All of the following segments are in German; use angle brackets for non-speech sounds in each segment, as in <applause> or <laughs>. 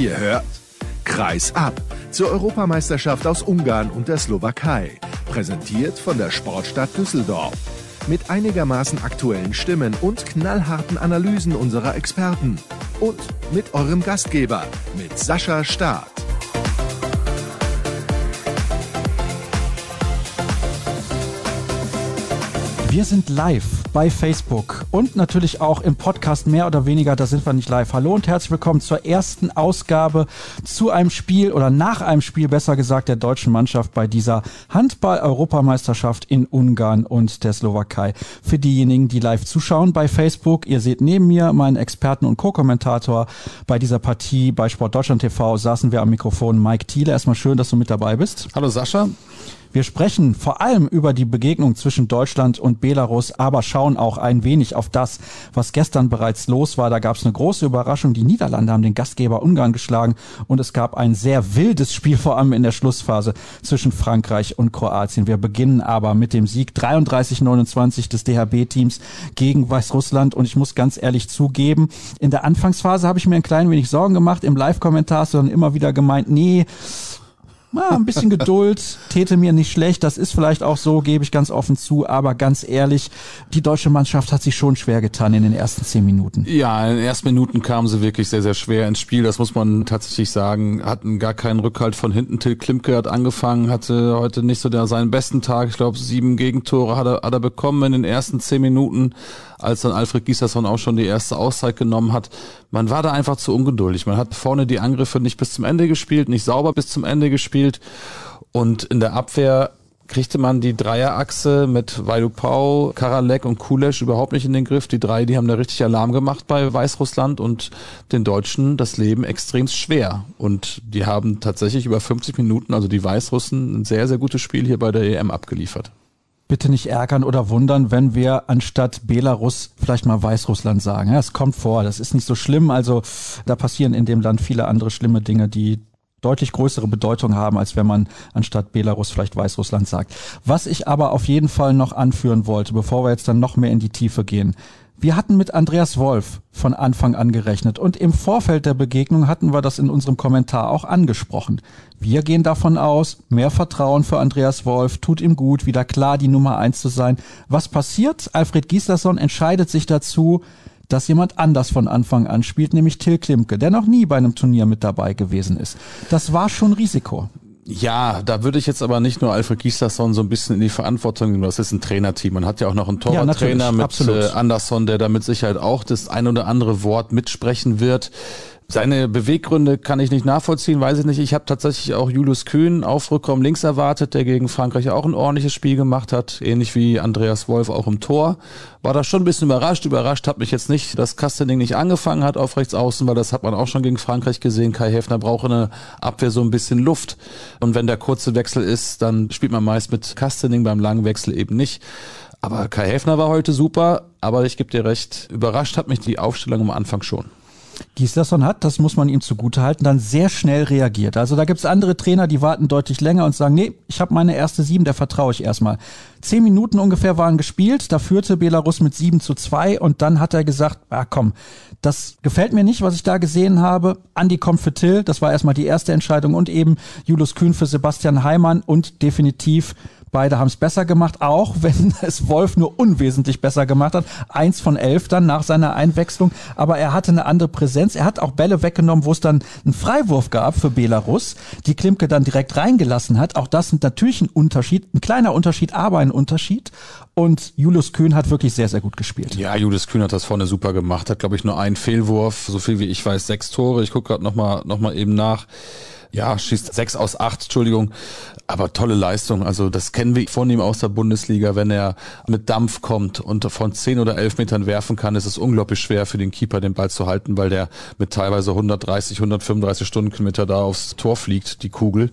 Ihr hört Kreis ab zur Europameisterschaft aus Ungarn und der Slowakei. Präsentiert von der Sportstadt Düsseldorf. Mit einigermaßen aktuellen Stimmen und knallharten Analysen unserer Experten. Und mit eurem Gastgeber, mit Sascha Staat. Wir sind live bei Facebook und natürlich auch im Podcast mehr oder weniger, da sind wir nicht live. Hallo und herzlich willkommen zur ersten Ausgabe zu einem Spiel oder nach einem Spiel, besser gesagt, der deutschen Mannschaft bei dieser Handball-Europameisterschaft in Ungarn und der Slowakei. Für diejenigen, die live zuschauen bei Facebook, ihr seht neben mir meinen Experten und Co-Kommentator bei dieser Partie bei Sport Deutschland TV saßen wir am Mikrofon Mike Thiele. Erstmal schön, dass du mit dabei bist. Hallo Sascha. Wir sprechen vor allem über die Begegnung zwischen Deutschland und Belarus, aber schauen auch ein wenig auf das, was gestern bereits los war. Da gab es eine große Überraschung. Die Niederlande haben den Gastgeber Ungarn geschlagen und es gab ein sehr wildes Spiel, vor allem in der Schlussphase zwischen Frankreich und Kroatien. Wir beginnen aber mit dem Sieg 33-29 des DHB-Teams gegen Weißrussland und ich muss ganz ehrlich zugeben, in der Anfangsphase habe ich mir ein klein wenig Sorgen gemacht. Im Live-Kommentar dann immer wieder gemeint, nee, na, ein bisschen <laughs> Geduld täte mir nicht schlecht. Das ist vielleicht auch so, gebe ich ganz offen zu. Aber ganz ehrlich, die deutsche Mannschaft hat sich schon schwer getan in den ersten zehn Minuten. Ja, in den ersten Minuten kamen sie wirklich sehr, sehr schwer ins Spiel. Das muss man tatsächlich sagen. Hatten gar keinen Rückhalt von hinten. Till Klimke hat angefangen, hatte heute nicht so der, seinen besten Tag. Ich glaube, sieben Gegentore hat er, hat er bekommen in den ersten zehn Minuten als dann Alfred Gieslersson auch schon die erste Auszeit genommen hat. Man war da einfach zu ungeduldig. Man hat vorne die Angriffe nicht bis zum Ende gespielt, nicht sauber bis zum Ende gespielt. Und in der Abwehr kriegte man die Dreierachse mit Vaidupau, Karalek und Kulesch überhaupt nicht in den Griff. Die drei, die haben da richtig Alarm gemacht bei Weißrussland und den Deutschen das Leben extrem schwer. Und die haben tatsächlich über 50 Minuten, also die Weißrussen, ein sehr, sehr gutes Spiel hier bei der EM abgeliefert bitte nicht ärgern oder wundern, wenn wir anstatt Belarus vielleicht mal Weißrussland sagen. Es kommt vor, das ist nicht so schlimm. Also da passieren in dem Land viele andere schlimme Dinge, die deutlich größere Bedeutung haben, als wenn man anstatt Belarus vielleicht Weißrussland sagt. Was ich aber auf jeden Fall noch anführen wollte, bevor wir jetzt dann noch mehr in die Tiefe gehen. Wir hatten mit Andreas Wolf von Anfang an gerechnet und im Vorfeld der Begegnung hatten wir das in unserem Kommentar auch angesprochen. Wir gehen davon aus, mehr Vertrauen für Andreas Wolf tut ihm gut, wieder klar die Nummer eins zu sein. Was passiert? Alfred Gislason entscheidet sich dazu, dass jemand anders von Anfang an spielt, nämlich Till Klimke, der noch nie bei einem Turnier mit dabei gewesen ist. Das war schon Risiko. Ja, da würde ich jetzt aber nicht nur Alfred Gislason so ein bisschen in die Verantwortung nehmen. Das ist ein Trainerteam. Man hat ja auch noch einen Torwarttrainer ja, mit Absolut. Äh, Anderson, der da mit Sicherheit auch das ein oder andere Wort mitsprechen wird. Seine Beweggründe kann ich nicht nachvollziehen, weiß ich nicht. Ich habe tatsächlich auch Julius Kühn auf Rückraum links erwartet, der gegen Frankreich auch ein ordentliches Spiel gemacht hat, ähnlich wie Andreas Wolf auch im Tor. War da schon ein bisschen überrascht. Überrascht hat mich jetzt nicht, dass Kastening nicht angefangen hat auf rechts außen, weil das hat man auch schon gegen Frankreich gesehen. Kai Häfner braucht in der Abwehr so ein bisschen Luft. Und wenn der kurze Wechsel ist, dann spielt man meist mit Kastening, beim langen Wechsel eben nicht. Aber Kai Häfner war heute super, aber ich gebe dir recht, überrascht hat mich die Aufstellung am Anfang schon. Gislason hat, das muss man ihm zugutehalten, dann sehr schnell reagiert. Also da gibt's andere Trainer, die warten deutlich länger und sagen, nee, ich habe meine erste sieben, der vertraue ich erstmal. Zehn Minuten ungefähr waren gespielt, da führte Belarus mit sieben zu zwei und dann hat er gesagt, ah komm, das gefällt mir nicht, was ich da gesehen habe. Andi kommt für Till, das war erstmal die erste Entscheidung und eben Julius Kühn für Sebastian Heimann und definitiv Beide haben es besser gemacht, auch <laughs> wenn es Wolf nur unwesentlich besser gemacht hat. Eins von elf dann nach seiner Einwechslung. Aber er hatte eine andere Präsenz. Er hat auch Bälle weggenommen, wo es dann einen Freiwurf gab für Belarus, die Klimke dann direkt reingelassen hat. Auch das ist natürlich ein Unterschied, ein kleiner Unterschied, aber ein Unterschied. Und Julius Kühn hat wirklich sehr, sehr gut gespielt. Ja, Julius Kühn hat das vorne super gemacht. Hat, glaube ich, nur einen Fehlwurf. So viel wie ich weiß, sechs Tore. Ich gucke gerade nochmal noch mal eben nach. Ja, schießt sechs aus acht, Entschuldigung. Aber tolle Leistung. Also das kennen wir von ihm aus der Bundesliga. Wenn er mit Dampf kommt und von zehn oder elf Metern werfen kann, ist es unglaublich schwer für den Keeper, den Ball zu halten, weil der mit teilweise 130, 135 Stundenkilometer da aufs Tor fliegt, die Kugel.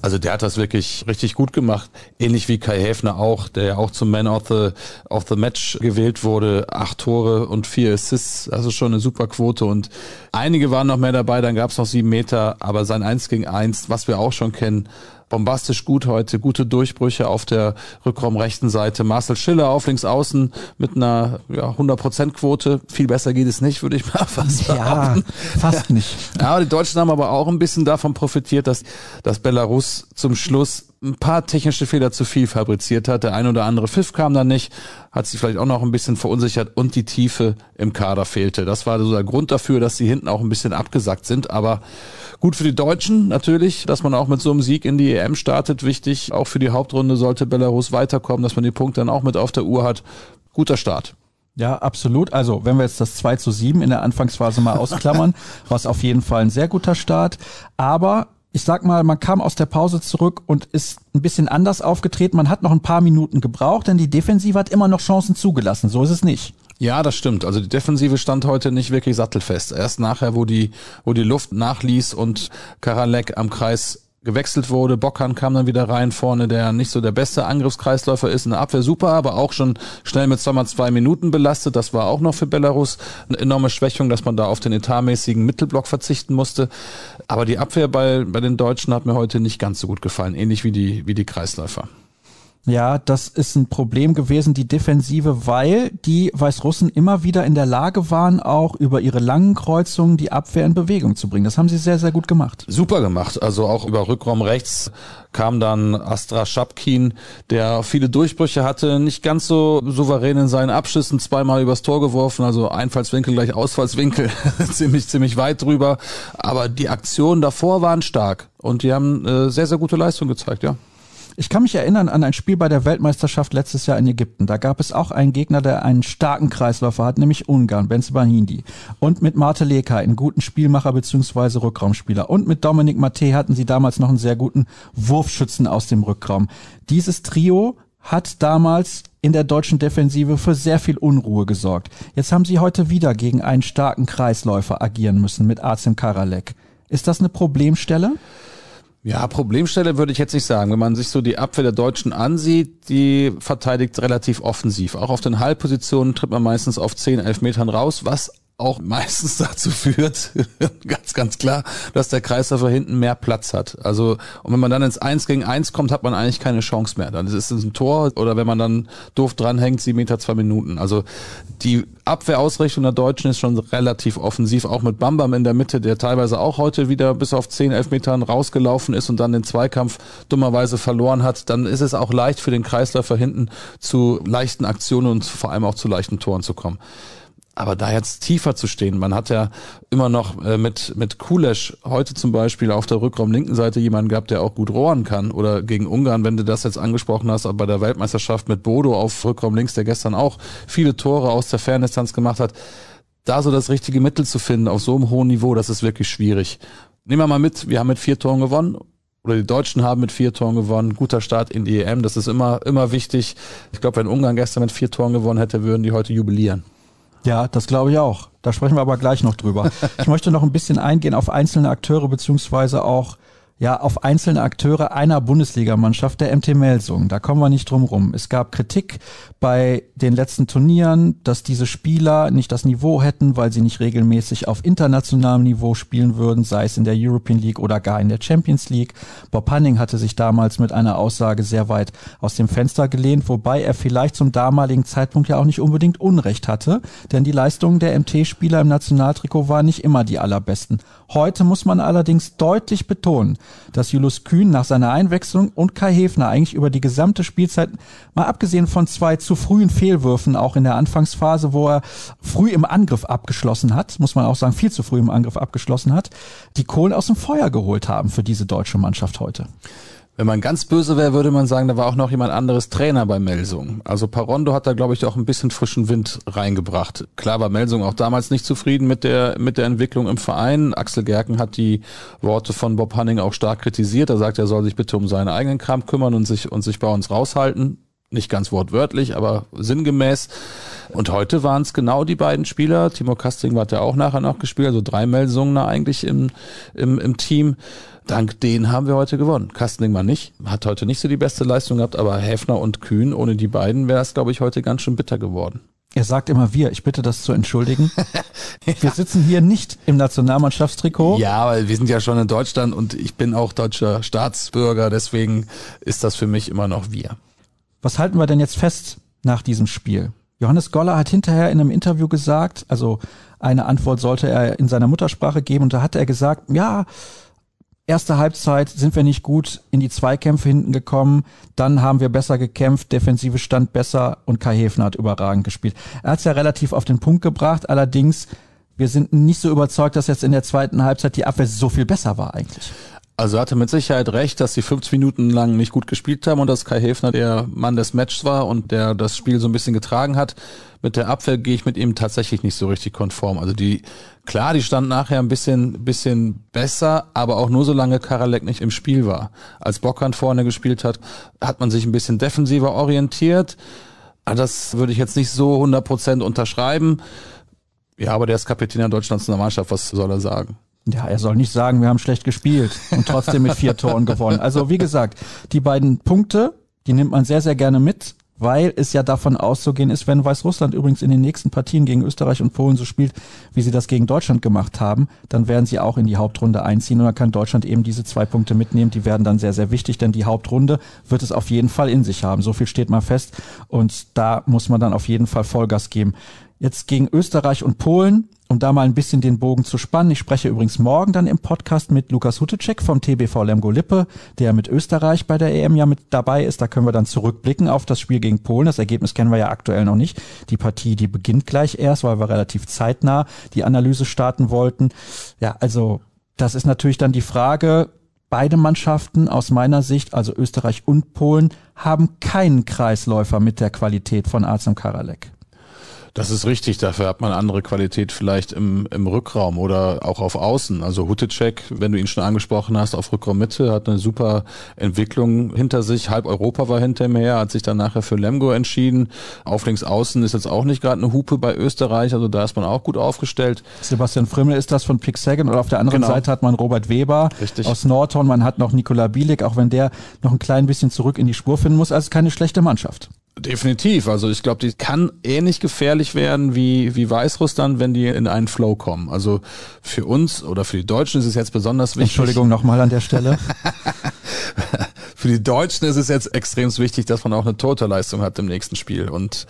Also der hat das wirklich richtig gut gemacht. Ähnlich wie Kai Häfner auch, der ja auch zum Man of the, of the Match gewählt wurde. Acht Tore und vier Assists. Also schon eine super Quote. Und einige waren noch mehr dabei. Dann gab es noch sieben Meter. Aber sein Eins gegen eins, was wir auch schon kennen bombastisch gut heute, gute Durchbrüche auf der Rückraumrechten Seite. Marcel Schiller auf links außen mit einer ja, 100% Quote. Viel besser geht es nicht, würde ich mal <laughs> fast sagen. Ja, fast nicht. Ja, die Deutschen haben aber auch ein bisschen davon profitiert, dass, dass Belarus zum Schluss ein paar technische Fehler zu viel fabriziert hat. Der ein oder andere Pfiff kam dann nicht, hat sich vielleicht auch noch ein bisschen verunsichert und die Tiefe im Kader fehlte. Das war so der Grund dafür, dass sie hinten auch ein bisschen abgesackt sind. Aber gut für die Deutschen natürlich, dass man auch mit so einem Sieg in die EM startet. Wichtig, auch für die Hauptrunde sollte Belarus weiterkommen, dass man die Punkte dann auch mit auf der Uhr hat. Guter Start. Ja, absolut. Also, wenn wir jetzt das 2 zu 7 in der Anfangsphase mal ausklammern, <laughs> war es auf jeden Fall ein sehr guter Start. Aber ich sag mal, man kam aus der Pause zurück und ist ein bisschen anders aufgetreten. Man hat noch ein paar Minuten gebraucht, denn die Defensive hat immer noch Chancen zugelassen. So ist es nicht. Ja, das stimmt. Also die Defensive stand heute nicht wirklich sattelfest. Erst nachher, wo die, wo die Luft nachließ und Karalek am Kreis gewechselt wurde. Bockhahn kam dann wieder rein vorne, der nicht so der beste Angriffskreisläufer ist. In der Abwehr super, aber auch schon schnell mit zweimal zwei Minuten belastet. Das war auch noch für Belarus eine enorme Schwächung, dass man da auf den etatmäßigen Mittelblock verzichten musste. Aber die Abwehr bei, bei den Deutschen hat mir heute nicht ganz so gut gefallen, ähnlich wie die, wie die Kreisläufer. Ja, das ist ein Problem gewesen, die Defensive, weil die Weißrussen immer wieder in der Lage waren, auch über ihre langen Kreuzungen die Abwehr in Bewegung zu bringen. Das haben sie sehr, sehr gut gemacht. Super gemacht. Also auch über Rückraum rechts kam dann Astra Schapkin, der viele Durchbrüche hatte, nicht ganz so souverän in seinen Abschüssen, zweimal übers Tor geworfen, also Einfallswinkel gleich Ausfallswinkel, <laughs> ziemlich, ziemlich weit drüber. Aber die Aktionen davor waren stark und die haben äh, sehr, sehr gute Leistung gezeigt, ja. Ich kann mich erinnern an ein Spiel bei der Weltmeisterschaft letztes Jahr in Ägypten. Da gab es auch einen Gegner, der einen starken Kreisläufer hat, nämlich Ungarn, Benzebahindi. Und mit Marte Leka, einen guten Spielmacher bzw. Rückraumspieler. Und mit Dominik Mate hatten sie damals noch einen sehr guten Wurfschützen aus dem Rückraum. Dieses Trio hat damals in der deutschen Defensive für sehr viel Unruhe gesorgt. Jetzt haben sie heute wieder gegen einen starken Kreisläufer agieren müssen mit Azim Karalek. Ist das eine Problemstelle? Ja, Problemstelle würde ich jetzt nicht sagen. Wenn man sich so die Abwehr der Deutschen ansieht, die verteidigt relativ offensiv. Auch auf den Halbpositionen tritt man meistens auf 10, 11 Metern raus, was auch <laughs> meistens dazu führt, <laughs> ganz, ganz klar, dass der Kreisläufer hinten mehr Platz hat. Also, und wenn man dann ins Eins gegen Eins kommt, hat man eigentlich keine Chance mehr. Dann ist es ein Tor oder wenn man dann doof dranhängt, sieben Meter, zwei Minuten. Also, die Abwehrausrichtung der Deutschen ist schon relativ offensiv, auch mit Bambam in der Mitte, der teilweise auch heute wieder bis auf zehn, elf Metern rausgelaufen ist und dann den Zweikampf dummerweise verloren hat. Dann ist es auch leicht für den Kreisläufer hinten zu leichten Aktionen und vor allem auch zu leichten Toren zu kommen. Aber da jetzt tiefer zu stehen, man hat ja immer noch äh, mit, mit Kulesch heute zum Beispiel auf der Rückraum linken Seite jemanden gehabt, der auch gut rohren kann. Oder gegen Ungarn, wenn du das jetzt angesprochen hast, bei der Weltmeisterschaft mit Bodo auf Rückraum links, der gestern auch viele Tore aus der Ferndistanz gemacht hat. Da so das richtige Mittel zu finden auf so einem hohen Niveau, das ist wirklich schwierig. Nehmen wir mal mit, wir haben mit vier Toren gewonnen oder die Deutschen haben mit vier Toren gewonnen. Guter Start in die EM, das ist immer, immer wichtig. Ich glaube, wenn Ungarn gestern mit vier Toren gewonnen hätte, würden die heute jubilieren. Ja, das glaube ich auch. Da sprechen wir aber gleich noch drüber. Ich möchte noch ein bisschen eingehen auf einzelne Akteure beziehungsweise auch ja auf einzelne Akteure einer Bundesligamannschaft, der MT Melsung. Da kommen wir nicht drum rum. Es gab Kritik bei den letzten Turnieren, dass diese Spieler nicht das Niveau hätten, weil sie nicht regelmäßig auf internationalem Niveau spielen würden, sei es in der European League oder gar in der Champions League. Bob Hanning hatte sich damals mit einer Aussage sehr weit aus dem Fenster gelehnt, wobei er vielleicht zum damaligen Zeitpunkt ja auch nicht unbedingt Unrecht hatte, denn die Leistungen der MT-Spieler im Nationaltrikot waren nicht immer die allerbesten. Heute muss man allerdings deutlich betonen, dass Julius Kühn nach seiner Einwechslung und Kai Hefner eigentlich über die gesamte Spielzeit, mal abgesehen von zwei zu frühen Fehlwürfen, auch in der Anfangsphase, wo er früh im Angriff abgeschlossen hat, muss man auch sagen, viel zu früh im Angriff abgeschlossen hat, die Kohlen aus dem Feuer geholt haben für diese deutsche Mannschaft heute. Wenn man ganz böse wäre, würde man sagen, da war auch noch jemand anderes Trainer bei Melsung. Also Parondo hat da, glaube ich, auch ein bisschen frischen Wind reingebracht. Klar war Melsung auch damals nicht zufrieden mit der, mit der Entwicklung im Verein. Axel Gerken hat die Worte von Bob Hanning auch stark kritisiert. Er sagt, er soll sich bitte um seinen eigenen Kram kümmern und sich, und sich bei uns raushalten nicht ganz wortwörtlich, aber sinngemäß. Und heute waren es genau die beiden Spieler. Timo Kasting hat ja auch nachher noch gespielt, also drei Melsungen eigentlich im, im, im Team. Dank denen haben wir heute gewonnen. Kastling mal nicht, hat heute nicht so die beste Leistung gehabt, aber Häfner und Kühn, ohne die beiden wäre es, glaube ich, heute ganz schön bitter geworden. Er sagt immer wir. Ich bitte das zu entschuldigen. <laughs> ja. Wir sitzen hier nicht im Nationalmannschaftstrikot. Ja, weil wir sind ja schon in Deutschland und ich bin auch deutscher Staatsbürger. Deswegen ist das für mich immer noch wir. Was halten wir denn jetzt fest nach diesem Spiel? Johannes Goller hat hinterher in einem Interview gesagt, also eine Antwort sollte er in seiner Muttersprache geben und da hat er gesagt, ja, erste Halbzeit sind wir nicht gut in die Zweikämpfe hinten gekommen, dann haben wir besser gekämpft, defensive stand besser und Kai Häfner hat überragend gespielt. Er hat es ja relativ auf den Punkt gebracht, allerdings wir sind nicht so überzeugt, dass jetzt in der zweiten Halbzeit die Abwehr so viel besser war eigentlich. Also er hatte mit Sicherheit recht, dass sie 50 Minuten lang nicht gut gespielt haben und dass Kai Häfner der Mann des Matches war und der das Spiel so ein bisschen getragen hat. Mit der Abwehr gehe ich mit ihm tatsächlich nicht so richtig konform. Also die, klar, die stand nachher ein bisschen, bisschen besser, aber auch nur solange Karalek nicht im Spiel war. Als Bockhand vorne gespielt hat, hat man sich ein bisschen defensiver orientiert. Ah, das würde ich jetzt nicht so 100% unterschreiben. Ja, aber der ist Kapitän der Deutschlands Nationalmannschaft, was soll er sagen? Ja, er soll nicht sagen, wir haben schlecht gespielt und trotzdem mit vier Toren gewonnen. Also wie gesagt, die beiden Punkte, die nimmt man sehr, sehr gerne mit, weil es ja davon auszugehen ist, wenn Weißrussland übrigens in den nächsten Partien gegen Österreich und Polen so spielt, wie sie das gegen Deutschland gemacht haben, dann werden sie auch in die Hauptrunde einziehen und dann kann Deutschland eben diese zwei Punkte mitnehmen. Die werden dann sehr, sehr wichtig, denn die Hauptrunde wird es auf jeden Fall in sich haben. So viel steht mal fest und da muss man dann auf jeden Fall Vollgas geben. Jetzt gegen Österreich und Polen um da mal ein bisschen den Bogen zu spannen. Ich spreche übrigens morgen dann im Podcast mit Lukas Hutecek vom TBV Lemgo Lippe, der mit Österreich bei der EM ja mit dabei ist. Da können wir dann zurückblicken auf das Spiel gegen Polen. Das Ergebnis kennen wir ja aktuell noch nicht. Die Partie, die beginnt gleich erst, weil wir relativ zeitnah die Analyse starten wollten. Ja, also das ist natürlich dann die Frage, Beide Mannschaften aus meiner Sicht, also Österreich und Polen, haben keinen Kreisläufer mit der Qualität von Azem Karalek. Das ist richtig, dafür hat man andere Qualität vielleicht im, im Rückraum oder auch auf Außen. Also Hutecek, wenn du ihn schon angesprochen hast, auf Rückraummitte, hat eine super Entwicklung hinter sich. Halb Europa war hinter ihm her, hat sich dann nachher für Lemgo entschieden. Auf links außen ist jetzt auch nicht gerade eine Hupe bei Österreich, also da ist man auch gut aufgestellt. Sebastian Frimmel ist das von Pixagan und auf der anderen genau. Seite hat man Robert Weber Richtig. aus Nordhorn, man hat noch Nikola Bielik, auch wenn der noch ein klein bisschen zurück in die Spur finden muss. Also keine schlechte Mannschaft. Definitiv. Also ich glaube, die kann ähnlich gefährlich werden wie, wie Weißrussland, wenn die in einen Flow kommen. Also für uns oder für die Deutschen ist es jetzt besonders wichtig. Entschuldigung nochmal an der Stelle. <laughs> für die Deutschen ist es jetzt extrem wichtig, dass man auch eine Torhüterleistung hat im nächsten Spiel. Und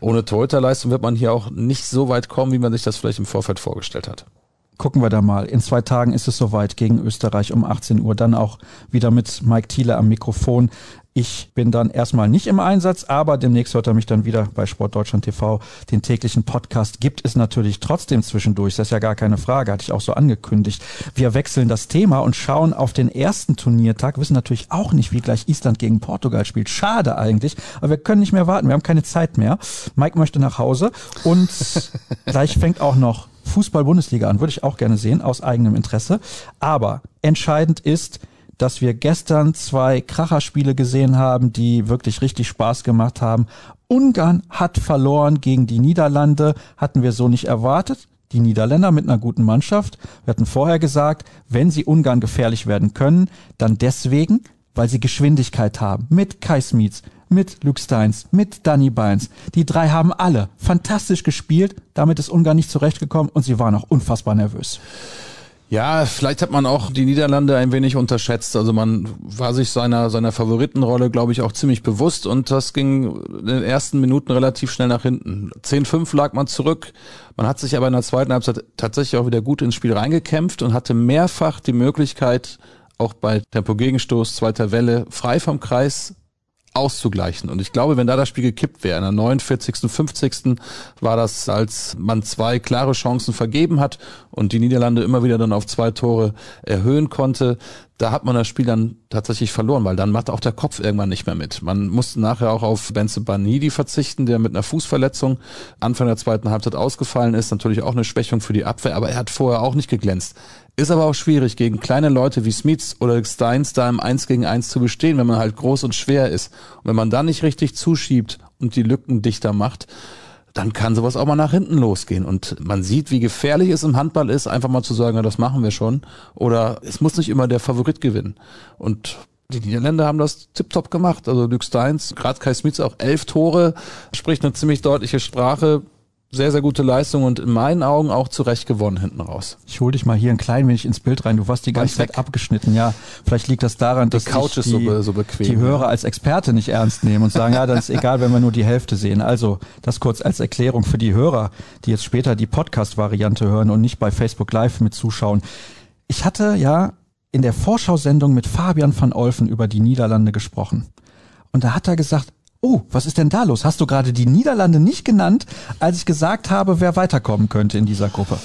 ohne Torhüterleistung wird man hier auch nicht so weit kommen, wie man sich das vielleicht im Vorfeld vorgestellt hat gucken wir da mal. In zwei Tagen ist es soweit gegen Österreich um 18 Uhr. Dann auch wieder mit Mike Thiele am Mikrofon. Ich bin dann erstmal nicht im Einsatz, aber demnächst hört er mich dann wieder bei Sportdeutschland TV. Den täglichen Podcast gibt es natürlich trotzdem zwischendurch. Das ist ja gar keine Frage, hatte ich auch so angekündigt. Wir wechseln das Thema und schauen auf den ersten Turniertag, wissen natürlich auch nicht, wie gleich Island gegen Portugal spielt. Schade eigentlich, aber wir können nicht mehr warten. Wir haben keine Zeit mehr. Mike möchte nach Hause und <laughs> gleich fängt auch noch Fußball-Bundesliga an. Würde ich auch gerne sehen, aus eigenem Interesse. Aber entscheidend ist, dass wir gestern zwei Kracherspiele gesehen haben, die wirklich richtig Spaß gemacht haben. Ungarn hat verloren gegen die Niederlande, hatten wir so nicht erwartet. Die Niederländer mit einer guten Mannschaft. Wir hatten vorher gesagt, wenn sie Ungarn gefährlich werden können, dann deswegen, weil sie Geschwindigkeit haben. Mit Kai Smits, mit Luke Steins, mit Danny Beins. Die drei haben alle fantastisch gespielt. Damit ist Ungarn nicht zurechtgekommen und sie waren auch unfassbar nervös. Ja, vielleicht hat man auch die Niederlande ein wenig unterschätzt. Also man war sich seiner, seiner Favoritenrolle, glaube ich, auch ziemlich bewusst und das ging in den ersten Minuten relativ schnell nach hinten. 10-5 lag man zurück. Man hat sich aber in der zweiten Halbzeit tatsächlich auch wieder gut ins Spiel reingekämpft und hatte mehrfach die Möglichkeit, auch bei Tempo-Gegenstoß, zweiter Welle, frei vom Kreis auszugleichen. Und ich glaube, wenn da das Spiel gekippt wäre, in der 49., 50. war das, als man zwei klare Chancen vergeben hat und die Niederlande immer wieder dann auf zwei Tore erhöhen konnte, da hat man das Spiel dann tatsächlich verloren, weil dann macht auch der Kopf irgendwann nicht mehr mit. Man musste nachher auch auf Benze Banidi verzichten, der mit einer Fußverletzung Anfang der zweiten Halbzeit ausgefallen ist. Natürlich auch eine Schwächung für die Abwehr, aber er hat vorher auch nicht geglänzt. Ist aber auch schwierig, gegen kleine Leute wie Smiths oder Steins da im 1 gegen 1 zu bestehen, wenn man halt groß und schwer ist. Und wenn man dann nicht richtig zuschiebt und die Lücken dichter macht, dann kann sowas auch mal nach hinten losgehen. Und man sieht, wie gefährlich es im Handball ist, einfach mal zu sagen, ja, das machen wir schon. Oder es muss nicht immer der Favorit gewinnen. Und die Niederländer haben das tiptop gemacht. Also Luke Steins, gerade Kai Smits auch elf Tore, spricht eine ziemlich deutliche Sprache sehr, sehr gute Leistung und in meinen Augen auch zu Recht gewonnen hinten raus. Ich hole dich mal hier ein klein wenig ins Bild rein. Du warst die ganze Zeit abgeschnitten. Ja, vielleicht liegt das daran, dass die, Couch ist die, so, so bequem, die Hörer als Experte nicht ernst nehmen und sagen, ja, dann ist <laughs> egal, wenn wir nur die Hälfte sehen. Also das kurz als Erklärung für die Hörer, die jetzt später die Podcast-Variante hören und nicht bei Facebook Live mit zuschauen. Ich hatte ja in der Vorschau-Sendung mit Fabian van Olfen über die Niederlande gesprochen. Und da hat er gesagt, oh, was ist denn da los? Hast du gerade die Niederlande nicht genannt, als ich gesagt habe, wer weiterkommen könnte in dieser Gruppe?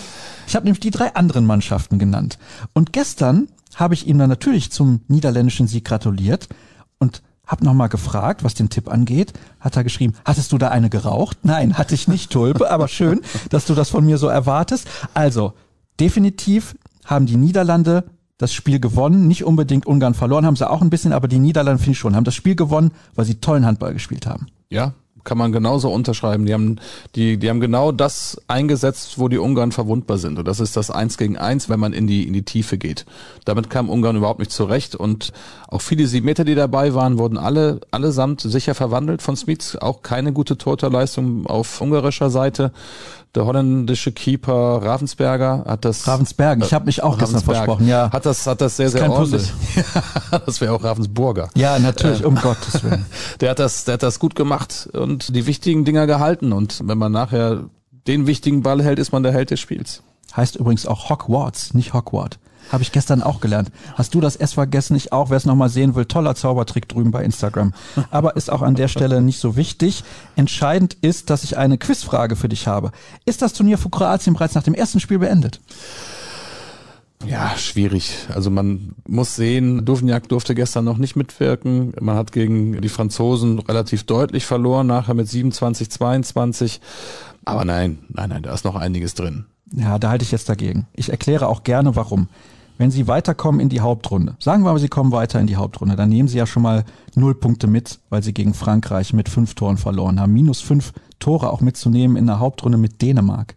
Ich habe nämlich die drei anderen Mannschaften genannt. Und gestern habe ich ihm dann natürlich zum niederländischen Sieg gratuliert und habe nochmal gefragt, was den Tipp angeht. Hat er geschrieben, hattest du da eine geraucht? Nein, hatte ich nicht, Tulpe, aber schön, dass du das von mir so erwartest. Also, definitiv haben die Niederlande das Spiel gewonnen, nicht unbedingt Ungarn verloren, haben sie auch ein bisschen, aber die Niederlande finde ich schon, haben das Spiel gewonnen, weil sie tollen Handball gespielt haben. Ja, kann man genauso unterschreiben. Die haben, die, die haben genau das eingesetzt, wo die Ungarn verwundbar sind. Und das ist das Eins gegen Eins, wenn man in die, in die Tiefe geht. Damit kam Ungarn überhaupt nicht zurecht. Und auch viele sieben Meter, die dabei waren, wurden alle, allesamt sicher verwandelt von Smith. Auch keine gute Torterleistung auf ungarischer Seite. Der holländische Keeper Ravensberger hat das. Ravensbergen, ich habe mich auch gestern versprochen, ja. Hat das, hat das sehr, sehr ordentlich. <laughs> das wäre auch Ravensburger. Ja, natürlich, um Gottes Willen. <laughs> Der hat das, der hat das gut gemacht und die wichtigen Dinger gehalten. Und wenn man nachher den wichtigen Ball hält, ist man der Held des Spiels. Heißt übrigens auch Hogwarts, nicht Hogwarts. Habe ich gestern auch gelernt. Hast du das S vergessen? Ich auch. Wer es nochmal sehen will, toller Zaubertrick drüben bei Instagram. Aber ist auch an der Stelle nicht so wichtig. Entscheidend ist, dass ich eine Quizfrage für dich habe. Ist das Turnier für Kroatien bereits nach dem ersten Spiel beendet? Ja, schwierig. Also man muss sehen, Duvniak durfte gestern noch nicht mitwirken. Man hat gegen die Franzosen relativ deutlich verloren, nachher mit 27, 22. Aber nein, nein, nein, da ist noch einiges drin. Ja, da halte ich jetzt dagegen. Ich erkläre auch gerne, warum wenn Sie weiterkommen in die Hauptrunde, sagen wir mal, Sie kommen weiter in die Hauptrunde, dann nehmen Sie ja schon mal null Punkte mit, weil Sie gegen Frankreich mit fünf Toren verloren haben. Minus fünf Tore auch mitzunehmen in der Hauptrunde mit Dänemark,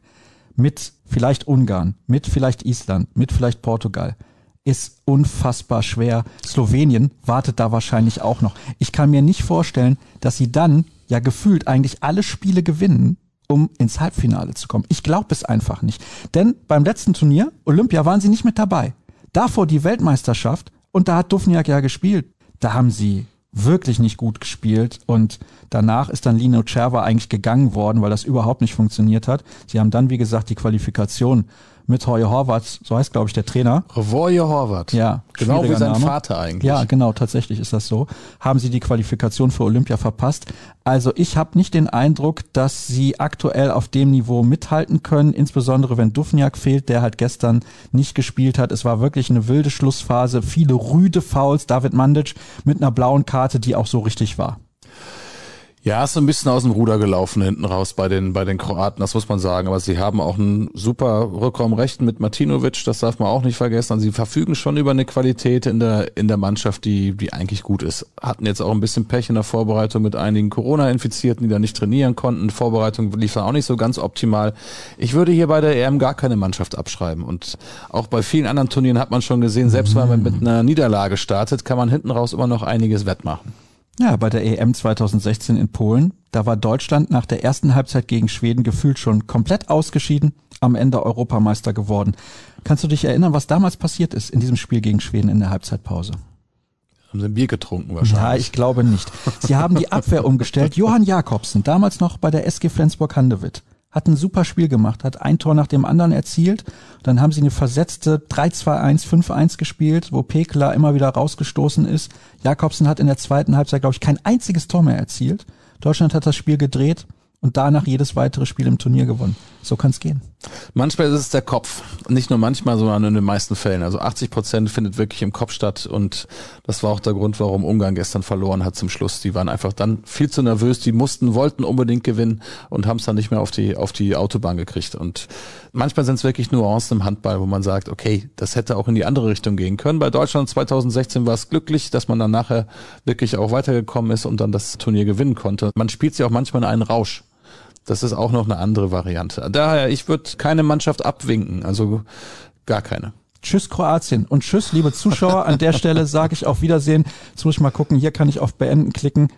mit vielleicht Ungarn, mit vielleicht Island, mit vielleicht Portugal, ist unfassbar schwer. Slowenien wartet da wahrscheinlich auch noch. Ich kann mir nicht vorstellen, dass Sie dann ja gefühlt eigentlich alle Spiele gewinnen um ins Halbfinale zu kommen. Ich glaube es einfach nicht. Denn beim letzten Turnier, Olympia, waren sie nicht mit dabei davor die Weltmeisterschaft und da hat Dufniak ja gespielt. Da haben sie wirklich nicht gut gespielt und danach ist dann Lino Cerva eigentlich gegangen worden, weil das überhaupt nicht funktioniert hat. Sie haben dann, wie gesagt, die Qualifikation mit Hoye Horvath, so heißt glaube ich der Trainer. Hoye Horvath. Ja, genau wie sein Name. Vater eigentlich. Ja, genau, tatsächlich ist das so. Haben sie die Qualifikation für Olympia verpasst. Also ich habe nicht den Eindruck, dass sie aktuell auf dem Niveau mithalten können, insbesondere wenn Dufniak fehlt, der halt gestern nicht gespielt hat. Es war wirklich eine wilde Schlussphase, viele rüde Fouls, David Mandic mit einer blauen Karte, die auch so richtig war. Ja, ist so ein bisschen aus dem Ruder gelaufen hinten raus bei den, bei den Kroaten, das muss man sagen. Aber sie haben auch ein super Rückraumrecht mit Martinovic, das darf man auch nicht vergessen. Also sie verfügen schon über eine Qualität in der, in der Mannschaft, die, die eigentlich gut ist. Hatten jetzt auch ein bisschen Pech in der Vorbereitung mit einigen Corona-Infizierten, die da nicht trainieren konnten. Vorbereitung lief auch nicht so ganz optimal. Ich würde hier bei der EM gar keine Mannschaft abschreiben. Und auch bei vielen anderen Turnieren hat man schon gesehen, selbst wenn man mit einer Niederlage startet, kann man hinten raus immer noch einiges wettmachen. Ja, bei der EM 2016 in Polen, da war Deutschland nach der ersten Halbzeit gegen Schweden gefühlt schon komplett ausgeschieden, am Ende Europameister geworden. Kannst du dich erinnern, was damals passiert ist in diesem Spiel gegen Schweden in der Halbzeitpause? Haben sie ein Bier getrunken wahrscheinlich? Ja, ich glaube nicht. Sie haben die Abwehr umgestellt. Johann Jakobsen, damals noch bei der SG Flensburg-Handewitt hat ein super Spiel gemacht, hat ein Tor nach dem anderen erzielt. Dann haben sie eine versetzte 3-2-1, 5-1 gespielt, wo Pekla immer wieder rausgestoßen ist. Jakobsen hat in der zweiten Halbzeit, glaube ich, kein einziges Tor mehr erzielt. Deutschland hat das Spiel gedreht und danach jedes weitere Spiel im Turnier gewonnen. So kann es gehen. Manchmal ist es der Kopf. Nicht nur manchmal, sondern in den meisten Fällen. Also 80 Prozent findet wirklich im Kopf statt. Und das war auch der Grund, warum Ungarn gestern verloren hat zum Schluss. Die waren einfach dann viel zu nervös. Die mussten, wollten unbedingt gewinnen und haben es dann nicht mehr auf die, auf die Autobahn gekriegt. Und manchmal sind es wirklich Nuancen im Handball, wo man sagt, okay, das hätte auch in die andere Richtung gehen können. Bei Deutschland 2016 war es glücklich, dass man dann nachher wirklich auch weitergekommen ist und dann das Turnier gewinnen konnte. Man spielt sich auch manchmal in einen Rausch. Das ist auch noch eine andere Variante. Daher, ich würde keine Mannschaft abwinken, also gar keine. Tschüss Kroatien und tschüss liebe Zuschauer. An der Stelle sage ich auf Wiedersehen. Jetzt muss ich mal gucken, hier kann ich auf Beenden klicken.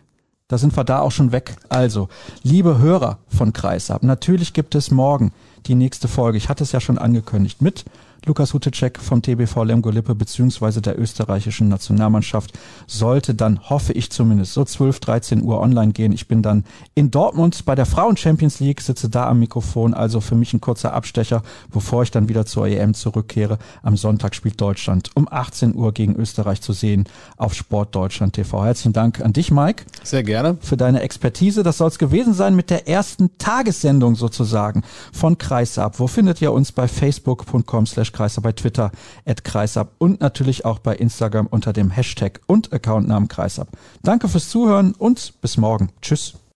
Da sind wir da auch schon weg. Also, liebe Hörer von Kreisab, natürlich gibt es morgen die nächste Folge. Ich hatte es ja schon angekündigt mit Lukas Hutecek vom TBV Lemgo Lippe beziehungsweise der österreichischen Nationalmannschaft sollte dann, hoffe ich zumindest, so 12, 13 Uhr online gehen. Ich bin dann in Dortmund bei der Frauen Champions League, sitze da am Mikrofon, also für mich ein kurzer Abstecher, bevor ich dann wieder zur EM zurückkehre. Am Sonntag spielt Deutschland um 18 Uhr gegen Österreich zu sehen auf Sport Deutschland TV. Herzlichen Dank an dich, Mike. Sehr gerne. Für deine Expertise. Das soll es gewesen sein mit der ersten Tagessendung sozusagen von Kreisab. Wo findet ihr uns? Bei facebook.com Kreisab, bei Twitter at Kreisab und natürlich auch bei Instagram unter dem Hashtag und Accountnamen Kreisab. Danke fürs Zuhören und bis morgen. Tschüss.